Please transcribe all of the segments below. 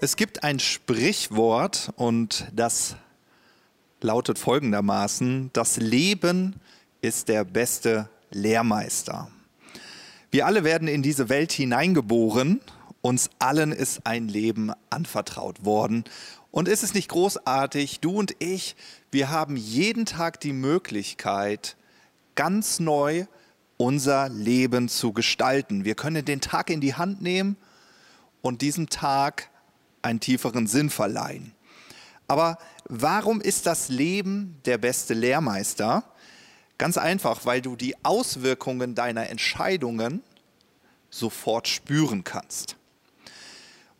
Es gibt ein Sprichwort und das lautet folgendermaßen, das Leben ist der beste Lehrmeister. Wir alle werden in diese Welt hineingeboren, uns allen ist ein Leben anvertraut worden. Und ist es nicht großartig, du und ich, wir haben jeden Tag die Möglichkeit, ganz neu unser Leben zu gestalten. Wir können den Tag in die Hand nehmen und diesem Tag einen tieferen Sinn verleihen. Aber warum ist das Leben der beste Lehrmeister? Ganz einfach, weil du die Auswirkungen deiner Entscheidungen sofort spüren kannst.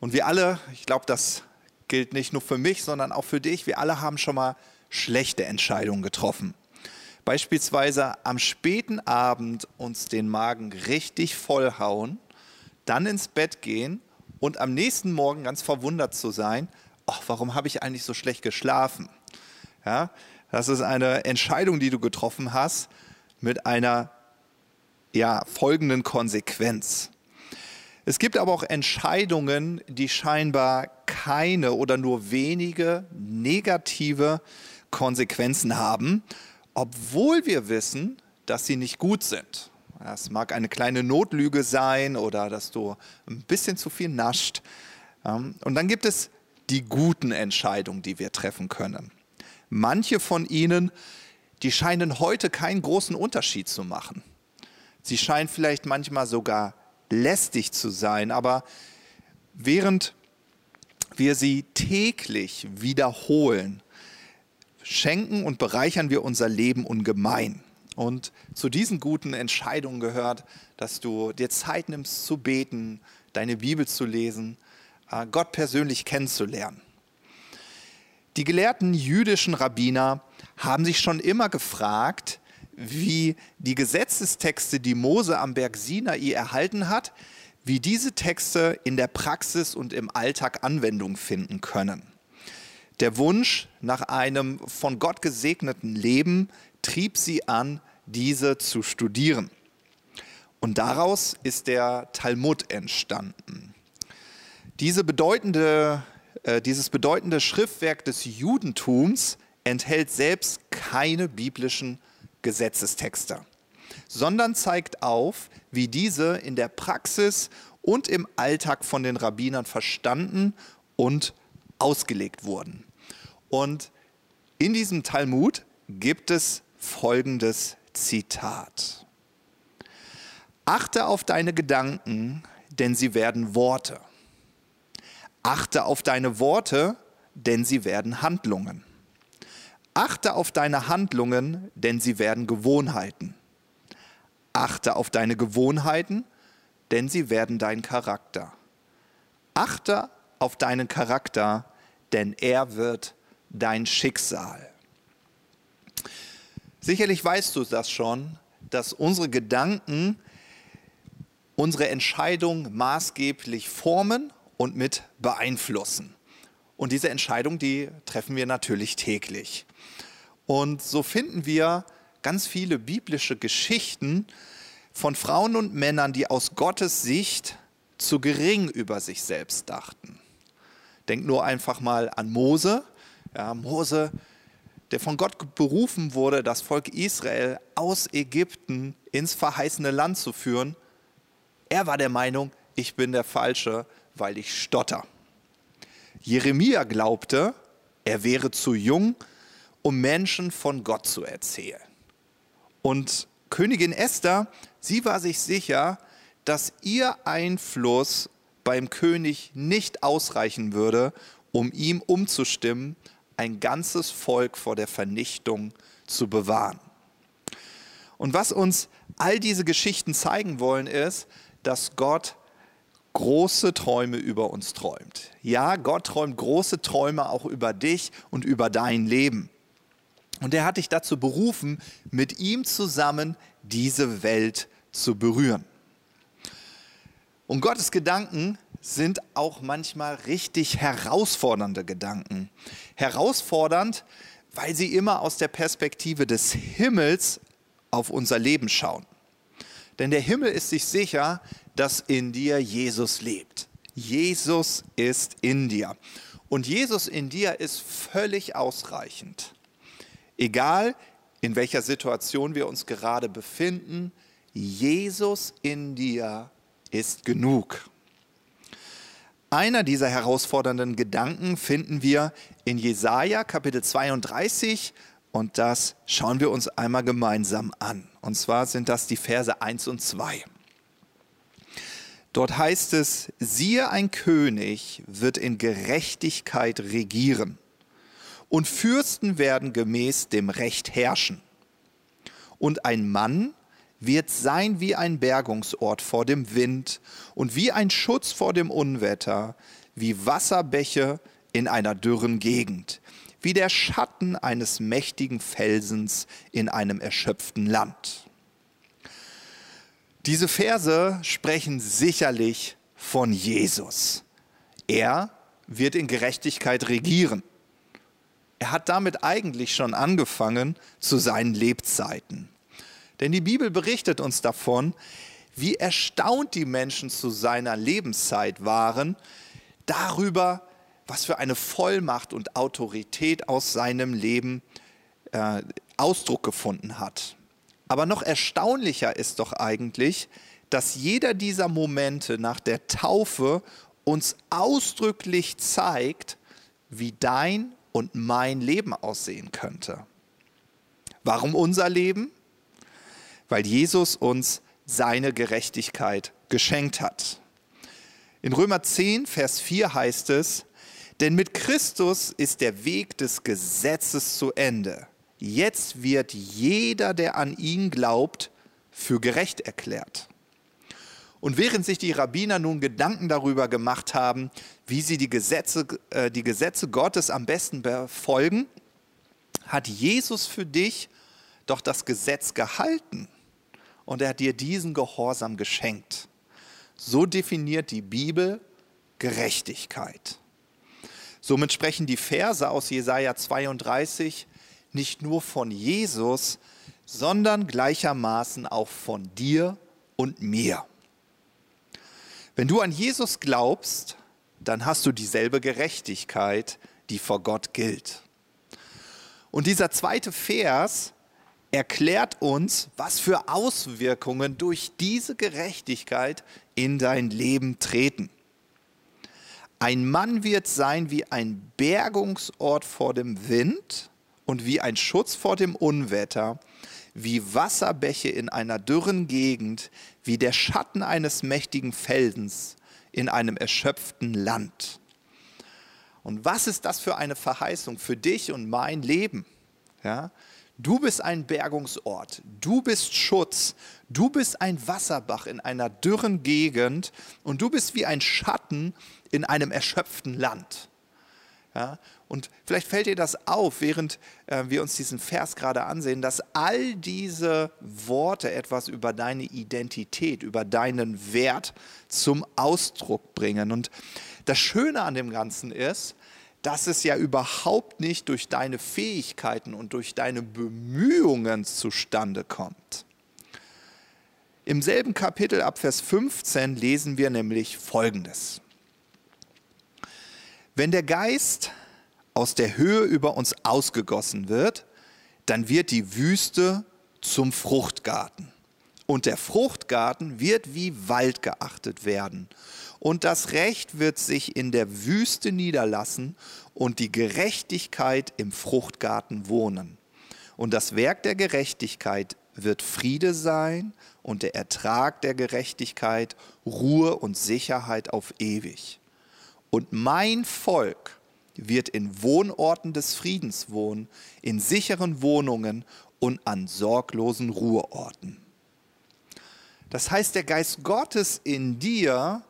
Und wir alle, ich glaube, das gilt nicht nur für mich, sondern auch für dich, wir alle haben schon mal schlechte Entscheidungen getroffen. Beispielsweise am späten Abend uns den Magen richtig vollhauen, dann ins Bett gehen und am nächsten Morgen ganz verwundert zu sein, ach, warum habe ich eigentlich so schlecht geschlafen? Ja, das ist eine Entscheidung, die du getroffen hast mit einer ja, folgenden Konsequenz. Es gibt aber auch Entscheidungen, die scheinbar keine oder nur wenige negative Konsequenzen haben, obwohl wir wissen, dass sie nicht gut sind. Es mag eine kleine Notlüge sein oder dass du ein bisschen zu viel nascht. Ähm, und dann gibt es die guten Entscheidungen, die wir treffen können. Manche von ihnen, die scheinen heute keinen großen Unterschied zu machen. Sie scheinen vielleicht manchmal sogar lästig zu sein, aber während wir sie täglich wiederholen, schenken und bereichern wir unser Leben ungemein. Und zu diesen guten Entscheidungen gehört, dass du dir Zeit nimmst zu beten, deine Bibel zu lesen, äh, Gott persönlich kennenzulernen. Die gelehrten jüdischen Rabbiner haben sich schon immer gefragt, wie die Gesetzestexte, die Mose am Berg Sinai erhalten hat, wie diese Texte in der Praxis und im Alltag Anwendung finden können. Der Wunsch nach einem von Gott gesegneten Leben trieb sie an, diese zu studieren. Und daraus ist der Talmud entstanden. Diese bedeutende, äh, dieses bedeutende Schriftwerk des Judentums enthält selbst keine biblischen Gesetzestexte, sondern zeigt auf, wie diese in der Praxis und im Alltag von den Rabbinern verstanden und ausgelegt wurden. Und in diesem Talmud gibt es folgendes Zitat. Achte auf deine Gedanken, denn sie werden Worte. Achte auf deine Worte, denn sie werden Handlungen. Achte auf deine Handlungen, denn sie werden Gewohnheiten. Achte auf deine Gewohnheiten, denn sie werden dein Charakter. Achte auf deinen Charakter, denn er wird dein Schicksal. Sicherlich weißt du das schon, dass unsere Gedanken unsere Entscheidung maßgeblich formen und mit beeinflussen. Und diese Entscheidung, die treffen wir natürlich täglich. Und so finden wir ganz viele biblische Geschichten von Frauen und Männern, die aus Gottes Sicht zu gering über sich selbst dachten. Denk nur einfach mal an Mose. Ja, Mose der von Gott berufen wurde, das Volk Israel aus Ägypten ins verheißene Land zu führen, er war der Meinung, ich bin der Falsche, weil ich stotter. Jeremia glaubte, er wäre zu jung, um Menschen von Gott zu erzählen. Und Königin Esther, sie war sich sicher, dass ihr Einfluss beim König nicht ausreichen würde, um ihm umzustimmen ein ganzes Volk vor der Vernichtung zu bewahren. Und was uns all diese Geschichten zeigen wollen, ist, dass Gott große Träume über uns träumt. Ja, Gott träumt große Träume auch über dich und über dein Leben. Und er hat dich dazu berufen, mit ihm zusammen diese Welt zu berühren. Und Gottes Gedanken sind auch manchmal richtig herausfordernde Gedanken. Herausfordernd, weil sie immer aus der Perspektive des Himmels auf unser Leben schauen. Denn der Himmel ist sich sicher, dass in dir Jesus lebt. Jesus ist in dir. Und Jesus in dir ist völlig ausreichend. Egal, in welcher Situation wir uns gerade befinden, Jesus in dir ist genug. Einer dieser herausfordernden Gedanken finden wir in Jesaja Kapitel 32 und das schauen wir uns einmal gemeinsam an. Und zwar sind das die Verse 1 und 2. Dort heißt es, siehe ein König wird in Gerechtigkeit regieren und Fürsten werden gemäß dem Recht herrschen. Und ein Mann wird sein wie ein Bergungsort vor dem Wind und wie ein Schutz vor dem Unwetter, wie Wasserbäche in einer dürren Gegend, wie der Schatten eines mächtigen Felsens in einem erschöpften Land. Diese Verse sprechen sicherlich von Jesus. Er wird in Gerechtigkeit regieren. Er hat damit eigentlich schon angefangen zu seinen Lebzeiten. Denn die Bibel berichtet uns davon, wie erstaunt die Menschen zu seiner Lebenszeit waren darüber, was für eine Vollmacht und Autorität aus seinem Leben äh, Ausdruck gefunden hat. Aber noch erstaunlicher ist doch eigentlich, dass jeder dieser Momente nach der Taufe uns ausdrücklich zeigt, wie dein und mein Leben aussehen könnte. Warum unser Leben? Weil Jesus uns seine Gerechtigkeit geschenkt hat. In Römer 10, Vers 4 heißt es, denn mit Christus ist der Weg des Gesetzes zu Ende. Jetzt wird jeder, der an ihn glaubt, für gerecht erklärt. Und während sich die Rabbiner nun Gedanken darüber gemacht haben, wie sie die Gesetze, äh, die Gesetze Gottes am besten befolgen, hat Jesus für dich doch das Gesetz gehalten und er hat dir diesen Gehorsam geschenkt. So definiert die Bibel Gerechtigkeit. Somit sprechen die Verse aus Jesaja 32 nicht nur von Jesus, sondern gleichermaßen auch von dir und mir. Wenn du an Jesus glaubst, dann hast du dieselbe Gerechtigkeit, die vor Gott gilt. Und dieser zweite Vers erklärt uns, was für Auswirkungen durch diese Gerechtigkeit in dein Leben treten. Ein Mann wird sein wie ein Bergungsort vor dem Wind und wie ein Schutz vor dem Unwetter, wie Wasserbäche in einer dürren Gegend, wie der Schatten eines mächtigen Felsens in einem erschöpften Land. Und was ist das für eine Verheißung für dich und mein Leben? Ja? Du bist ein Bergungsort, du bist Schutz, du bist ein Wasserbach in einer dürren Gegend und du bist wie ein Schatten in einem erschöpften Land. Ja? Und vielleicht fällt dir das auf, während äh, wir uns diesen Vers gerade ansehen, dass all diese Worte etwas über deine Identität, über deinen Wert zum Ausdruck bringen. Und das Schöne an dem Ganzen ist, dass es ja überhaupt nicht durch deine Fähigkeiten und durch deine Bemühungen zustande kommt. Im selben Kapitel ab Vers 15 lesen wir nämlich Folgendes. Wenn der Geist aus der Höhe über uns ausgegossen wird, dann wird die Wüste zum Fruchtgarten. Und der Fruchtgarten wird wie Wald geachtet werden. Und das Recht wird sich in der Wüste niederlassen und die Gerechtigkeit im Fruchtgarten wohnen. Und das Werk der Gerechtigkeit wird Friede sein und der Ertrag der Gerechtigkeit Ruhe und Sicherheit auf ewig. Und mein Volk wird in Wohnorten des Friedens wohnen, in sicheren Wohnungen und an sorglosen Ruheorten. Das heißt, der Geist Gottes in dir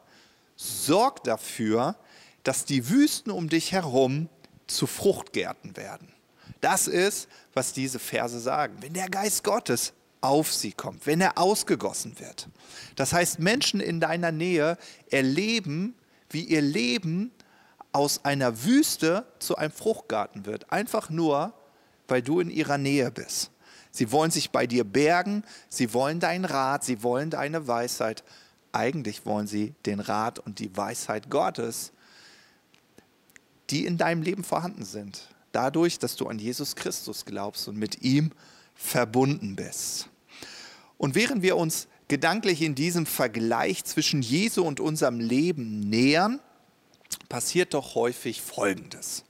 sorgt dafür, dass die Wüsten um dich herum zu Fruchtgärten werden. Das ist, was diese Verse sagen. Wenn der Geist Gottes auf sie kommt, wenn er ausgegossen wird. Das heißt, Menschen in deiner Nähe erleben, wie ihr Leben aus einer Wüste zu einem Fruchtgarten wird. Einfach nur, weil du in ihrer Nähe bist. Sie wollen sich bei dir bergen, sie wollen deinen Rat, sie wollen deine Weisheit. Eigentlich wollen sie den Rat und die Weisheit Gottes, die in deinem Leben vorhanden sind. Dadurch, dass du an Jesus Christus glaubst und mit ihm verbunden bist. Und während wir uns gedanklich in diesem Vergleich zwischen Jesu und unserem Leben nähern, passiert doch häufig Folgendes.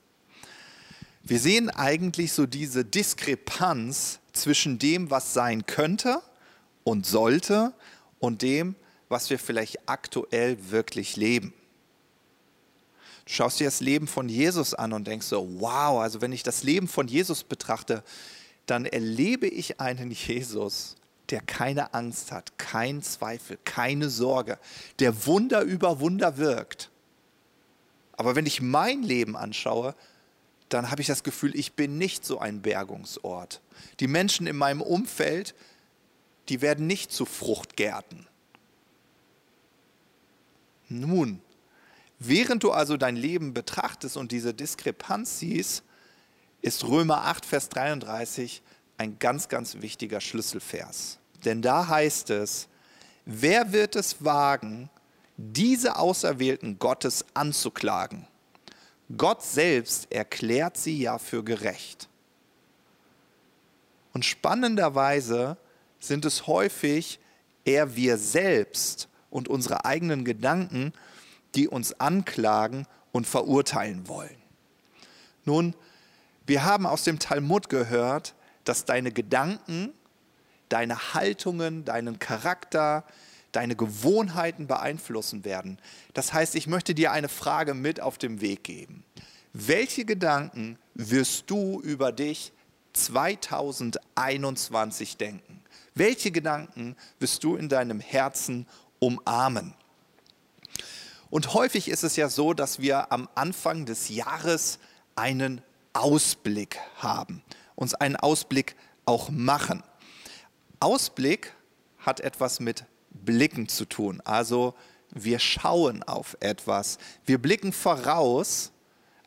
Wir sehen eigentlich so diese Diskrepanz zwischen dem, was sein könnte und sollte und dem, was wir vielleicht aktuell wirklich leben. Du schaust dir das Leben von Jesus an und denkst so, wow, also wenn ich das Leben von Jesus betrachte, dann erlebe ich einen Jesus, der keine Angst hat, keinen Zweifel, keine Sorge, der Wunder über Wunder wirkt. Aber wenn ich mein Leben anschaue, dann habe ich das Gefühl, ich bin nicht so ein Bergungsort. Die Menschen in meinem Umfeld, die werden nicht zu Fruchtgärten. Nun, während du also dein Leben betrachtest und diese Diskrepanz siehst, ist Römer 8, Vers 33 ein ganz, ganz wichtiger Schlüsselvers. Denn da heißt es, wer wird es wagen, diese Auserwählten Gottes anzuklagen? Gott selbst erklärt sie ja für gerecht. Und spannenderweise sind es häufig eher wir selbst und unsere eigenen Gedanken, die uns anklagen und verurteilen wollen. Nun, wir haben aus dem Talmud gehört, dass deine Gedanken, deine Haltungen, deinen Charakter, deine Gewohnheiten beeinflussen werden. Das heißt, ich möchte dir eine Frage mit auf den Weg geben. Welche Gedanken wirst du über dich 2021 denken? Welche Gedanken wirst du in deinem Herzen umarmen? Und häufig ist es ja so, dass wir am Anfang des Jahres einen Ausblick haben uns einen Ausblick auch machen. Ausblick hat etwas mit Blicken zu tun. Also wir schauen auf etwas. Wir blicken voraus,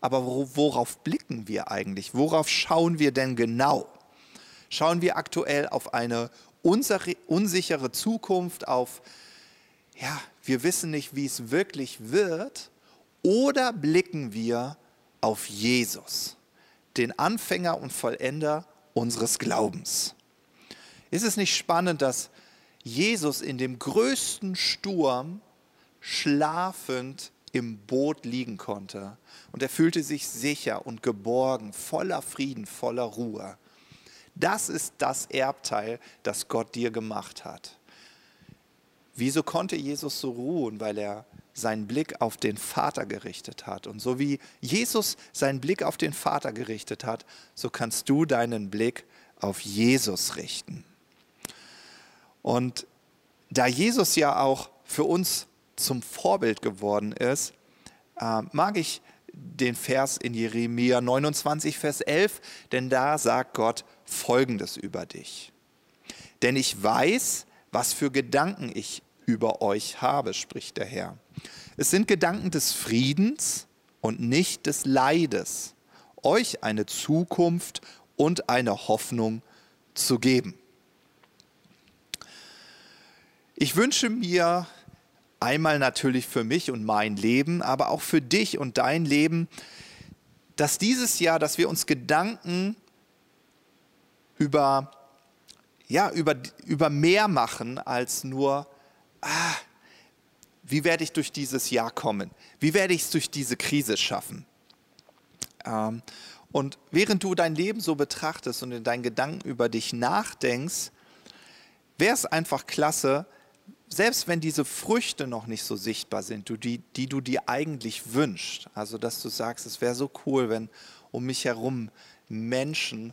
aber worauf blicken wir eigentlich? Worauf schauen wir denn genau? Schauen wir aktuell auf eine unsichere Zukunft, auf, ja, wir wissen nicht, wie es wirklich wird, oder blicken wir auf Jesus? den Anfänger und Vollender unseres Glaubens. Ist es nicht spannend, dass Jesus in dem größten Sturm schlafend im Boot liegen konnte und er fühlte sich sicher und geborgen, voller Frieden, voller Ruhe. Das ist das Erbteil, das Gott dir gemacht hat. Wieso konnte Jesus so ruhen? Weil er seinen Blick auf den Vater gerichtet hat. Und so wie Jesus seinen Blick auf den Vater gerichtet hat, so kannst du deinen Blick auf Jesus richten. Und da Jesus ja auch für uns zum Vorbild geworden ist, äh, mag ich den Vers in Jeremia 29, Vers 11, denn da sagt Gott Folgendes über dich. Denn ich weiß, was für Gedanken ich über euch habe, spricht der Herr. Es sind Gedanken des Friedens und nicht des Leides, euch eine Zukunft und eine Hoffnung zu geben. Ich wünsche mir einmal natürlich für mich und mein Leben, aber auch für dich und dein Leben, dass dieses Jahr, dass wir uns Gedanken über, ja, über, über mehr machen als nur ah, wie werde ich durch dieses Jahr kommen? Wie werde ich es durch diese Krise schaffen? Ähm, und während du dein Leben so betrachtest und in deinen Gedanken über dich nachdenkst, wäre es einfach klasse, selbst wenn diese Früchte noch nicht so sichtbar sind, die, die du dir eigentlich wünschst, also dass du sagst, es wäre so cool, wenn um mich herum Menschen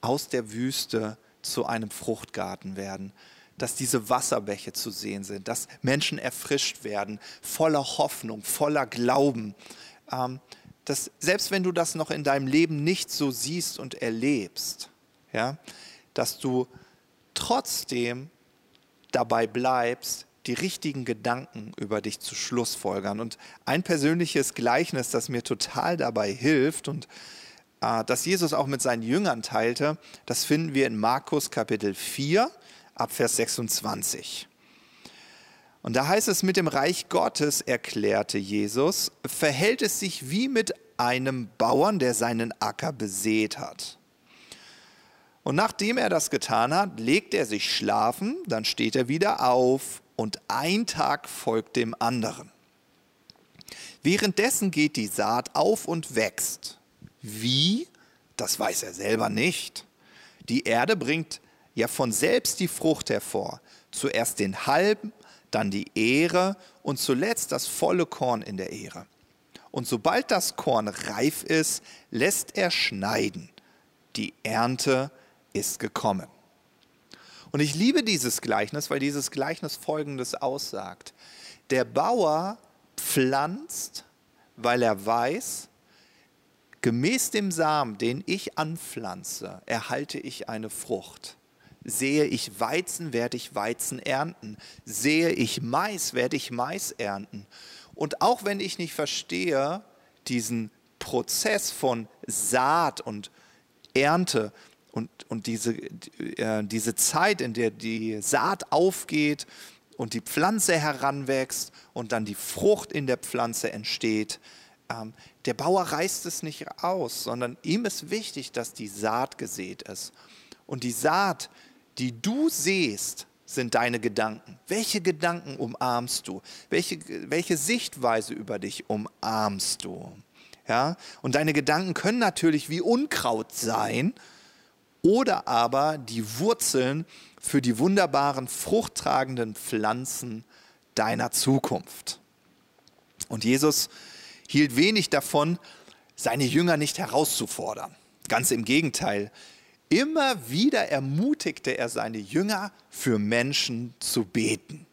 aus der Wüste zu einem Fruchtgarten werden, dass diese Wasserbäche zu sehen sind, dass Menschen erfrischt werden, voller Hoffnung, voller Glauben. Ähm, dass selbst wenn du das noch in deinem Leben nicht so siehst und erlebst, ja, dass du trotzdem dabei bleibst, die richtigen Gedanken über dich zu schlussfolgern. Und ein persönliches Gleichnis, das mir total dabei hilft und das Jesus auch mit seinen Jüngern teilte, das finden wir in Markus Kapitel 4, ab Vers 26. Und da heißt es, mit dem Reich Gottes, erklärte Jesus, verhält es sich wie mit einem Bauern, der seinen Acker besät hat. Und nachdem er das getan hat, legt er sich schlafen, dann steht er wieder auf und ein Tag folgt dem anderen. Währenddessen geht die Saat auf und wächst. Wie? Das weiß er selber nicht. Die Erde bringt ja von selbst die Frucht hervor. Zuerst den halben, dann die Ehre und zuletzt das volle Korn in der Ehre. Und sobald das Korn reif ist, lässt er schneiden. Die Ernte ist gekommen. Und ich liebe dieses Gleichnis, weil dieses Gleichnis Folgendes aussagt. Der Bauer pflanzt, weil er weiß, gemäß dem Samen, den ich anpflanze, erhalte ich eine Frucht. Sehe ich Weizen, werde ich Weizen ernten. Sehe ich Mais, werde ich Mais ernten. Und auch wenn ich nicht verstehe diesen Prozess von Saat und Ernte und, und diese, äh, diese Zeit, in der die Saat aufgeht und die Pflanze heranwächst und dann die Frucht in der Pflanze entsteht, ähm, der Bauer reißt es nicht aus, sondern ihm ist wichtig, dass die Saat gesät ist. Und die Saat, die du siehst, sind deine Gedanken. Welche Gedanken umarmst du? Welche, welche Sichtweise über dich umarmst du? Ja? Und deine Gedanken können natürlich wie Unkraut sein oder aber die Wurzeln für die wunderbaren, fruchttragenden Pflanzen deiner Zukunft. Und Jesus hielt wenig davon, seine Jünger nicht herauszufordern. Ganz im Gegenteil, Immer wieder ermutigte er seine Jünger, für Menschen zu beten.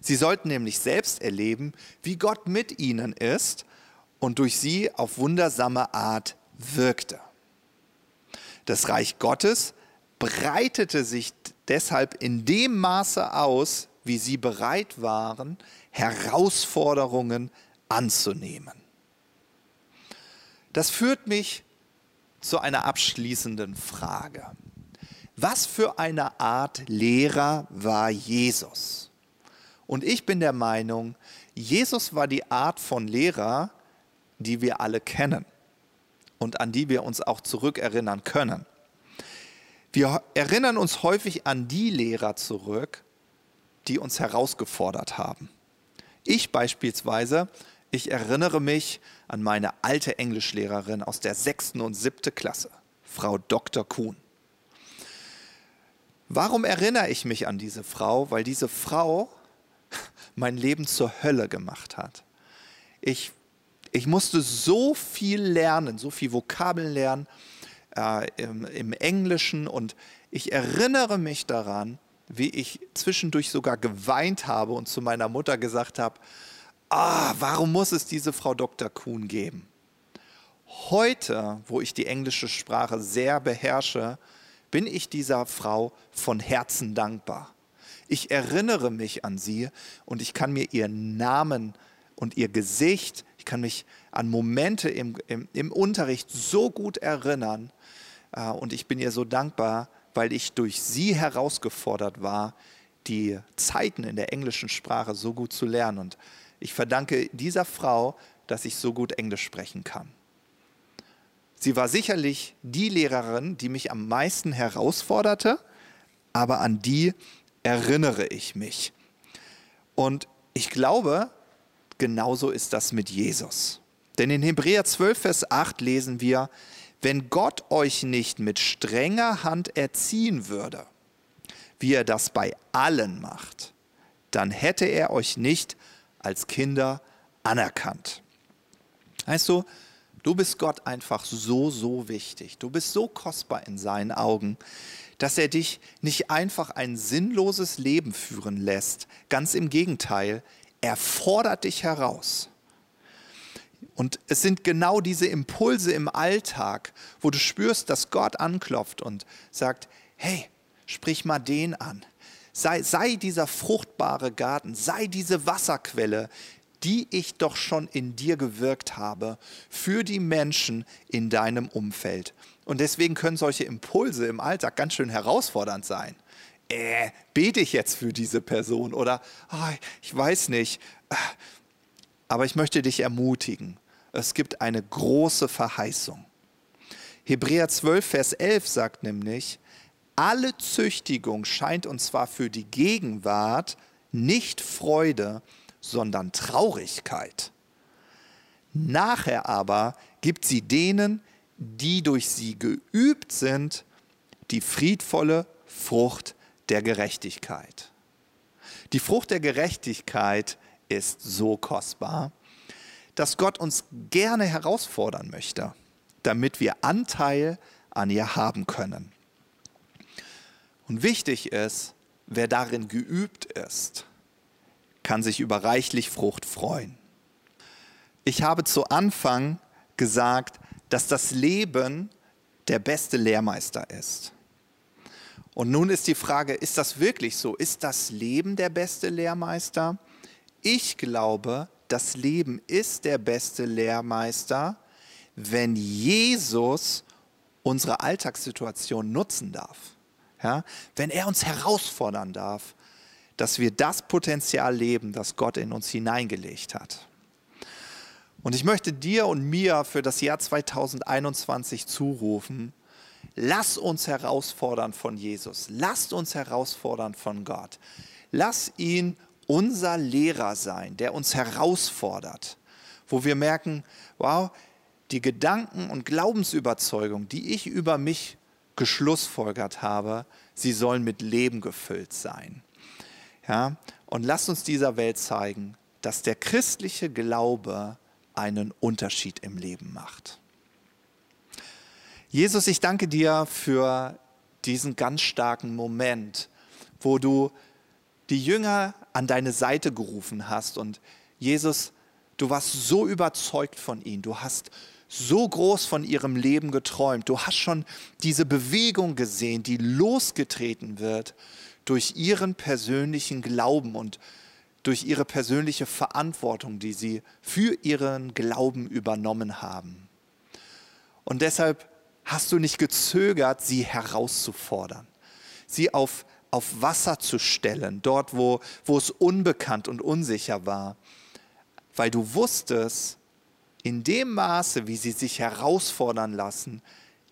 Sie sollten nämlich selbst erleben, wie Gott mit ihnen ist und durch sie auf wundersame Art wirkte. Das Reich Gottes breitete sich deshalb in dem Maße aus, wie sie bereit waren, Herausforderungen anzunehmen. Das führt mich zu einer abschließenden Frage. Was für eine Art Lehrer war Jesus? Und ich bin der Meinung, Jesus war die Art von Lehrer, die wir alle kennen und an die wir uns auch zurückerinnern können. Wir erinnern uns häufig an die Lehrer zurück, die uns herausgefordert haben. Ich beispielsweise ich erinnere mich an meine alte Englischlehrerin aus der sechsten und siebten Klasse, Frau Dr. Kuhn. Warum erinnere ich mich an diese Frau? Weil diese Frau mein Leben zur Hölle gemacht hat. Ich, ich musste so viel lernen, so viel Vokabeln lernen äh, im, im Englischen und ich erinnere mich daran, wie ich zwischendurch sogar geweint habe und zu meiner Mutter gesagt habe, ah, warum muss es diese Frau Dr. Kuhn geben? Heute, wo ich die englische Sprache sehr beherrsche, bin ich dieser Frau von Herzen dankbar. Ich erinnere mich an sie und ich kann mir ihren Namen und ihr Gesicht, ich kann mich an Momente im, im, im Unterricht so gut erinnern äh, und ich bin ihr so dankbar, weil ich durch sie herausgefordert war, die Zeiten in der englischen Sprache so gut zu lernen. Und ich verdanke dieser Frau, dass ich so gut Englisch sprechen kann. Sie war sicherlich die Lehrerin, die mich am meisten herausforderte, aber an die erinnere ich mich. Und ich glaube, genauso ist das mit Jesus. Denn in Hebräer 12, Vers 8 lesen wir, wenn Gott euch nicht mit strenger Hand erziehen würde, wie er das bei allen macht, dann hätte er euch nicht als Kinder anerkannt. Weißt du, du bist Gott einfach so, so wichtig. Du bist so kostbar in seinen Augen, dass er dich nicht einfach ein sinnloses Leben führen lässt. Ganz im Gegenteil, er fordert dich heraus. Und es sind genau diese Impulse im Alltag, wo du spürst, dass Gott anklopft und sagt, hey, sprich mal den an. Sei, sei dieser fruchtbare Garten, sei diese Wasserquelle, die ich doch schon in dir gewirkt habe für die Menschen in deinem Umfeld. Und deswegen können solche Impulse im Alltag ganz schön herausfordernd sein. äh, bete ich jetzt für diese Person oder oh, ich weiß nicht. Aber ich möchte dich ermutigen. Es gibt eine große Verheißung. Hebräer 12, Vers 11 sagt nämlich, alle Züchtigung scheint uns zwar für die Gegenwart nicht Freude, sondern Traurigkeit. Nachher aber gibt sie denen, die durch sie geübt sind, die friedvolle Frucht der Gerechtigkeit. Die Frucht der Gerechtigkeit ist so kostbar, dass Gott uns gerne herausfordern möchte, damit wir Anteil an ihr haben können. Und wichtig ist, wer darin geübt ist, kann sich über reichlich Frucht freuen. Ich habe zu Anfang gesagt, dass das Leben der beste Lehrmeister ist. Und nun ist die Frage, ist das wirklich so? Ist das Leben der beste Lehrmeister? Ich glaube, das Leben ist der beste Lehrmeister, wenn Jesus unsere Alltagssituation nutzen darf. Ja? Wenn er uns herausfordern darf, dass wir das Potenzial leben, das Gott in uns hineingelegt hat. Und ich möchte dir und mir für das Jahr 2021 zurufen, lass uns herausfordern von Jesus, lasst uns herausfordern von Gott. Lass ihn unser Lehrer sein, der uns herausfordert, wo wir merken, wow, die Gedanken und Glaubensüberzeugungen, die ich über mich geschlussfolgert habe, sie sollen mit Leben gefüllt sein. Ja? Und lasst uns dieser Welt zeigen, dass der christliche Glaube einen Unterschied im Leben macht. Jesus, ich danke dir für diesen ganz starken Moment, wo du die Jünger an deine Seite gerufen hast und Jesus, du warst so überzeugt von ihnen, du hast so groß von ihrem Leben geträumt, du hast schon diese Bewegung gesehen, die losgetreten wird durch ihren persönlichen Glauben und durch ihre persönliche Verantwortung, die sie für ihren Glauben übernommen haben. Und deshalb hast du nicht gezögert, sie herauszufordern, sie auf, auf Wasser zu stellen, dort, wo, wo es unbekannt und unsicher war, weil du wusstest, in dem Maße, wie sie sich herausfordern lassen,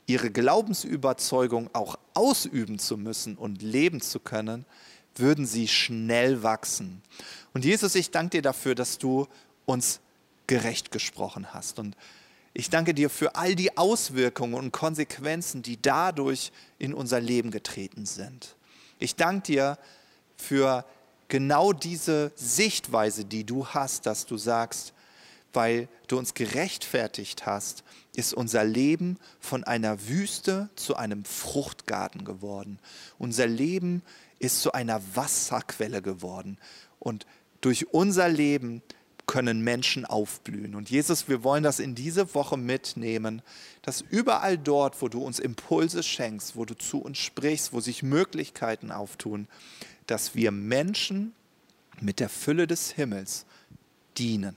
ihre Glaubensüberzeugung auch ausüben zu müssen und leben zu können, würden sie schnell wachsen. Und Jesus, ich danke dir dafür, dass du uns gerecht gesprochen hast. Und ich danke dir für all die Auswirkungen und Konsequenzen, die dadurch in unser Leben getreten sind. Ich danke dir für genau diese Sichtweise, die du hast, dass du sagst, weil du uns gerechtfertigt hast, ist unser Leben von einer Wüste zu einem Fruchtgarten geworden. Unser Leben ist zu einer Wasserquelle geworden. Und durch unser Leben können Menschen aufblühen. Und Jesus, wir wollen das in diese Woche mitnehmen, dass überall dort, wo du uns Impulse schenkst, wo du zu uns sprichst, wo sich Möglichkeiten auftun, dass wir Menschen mit der Fülle des Himmels dienen.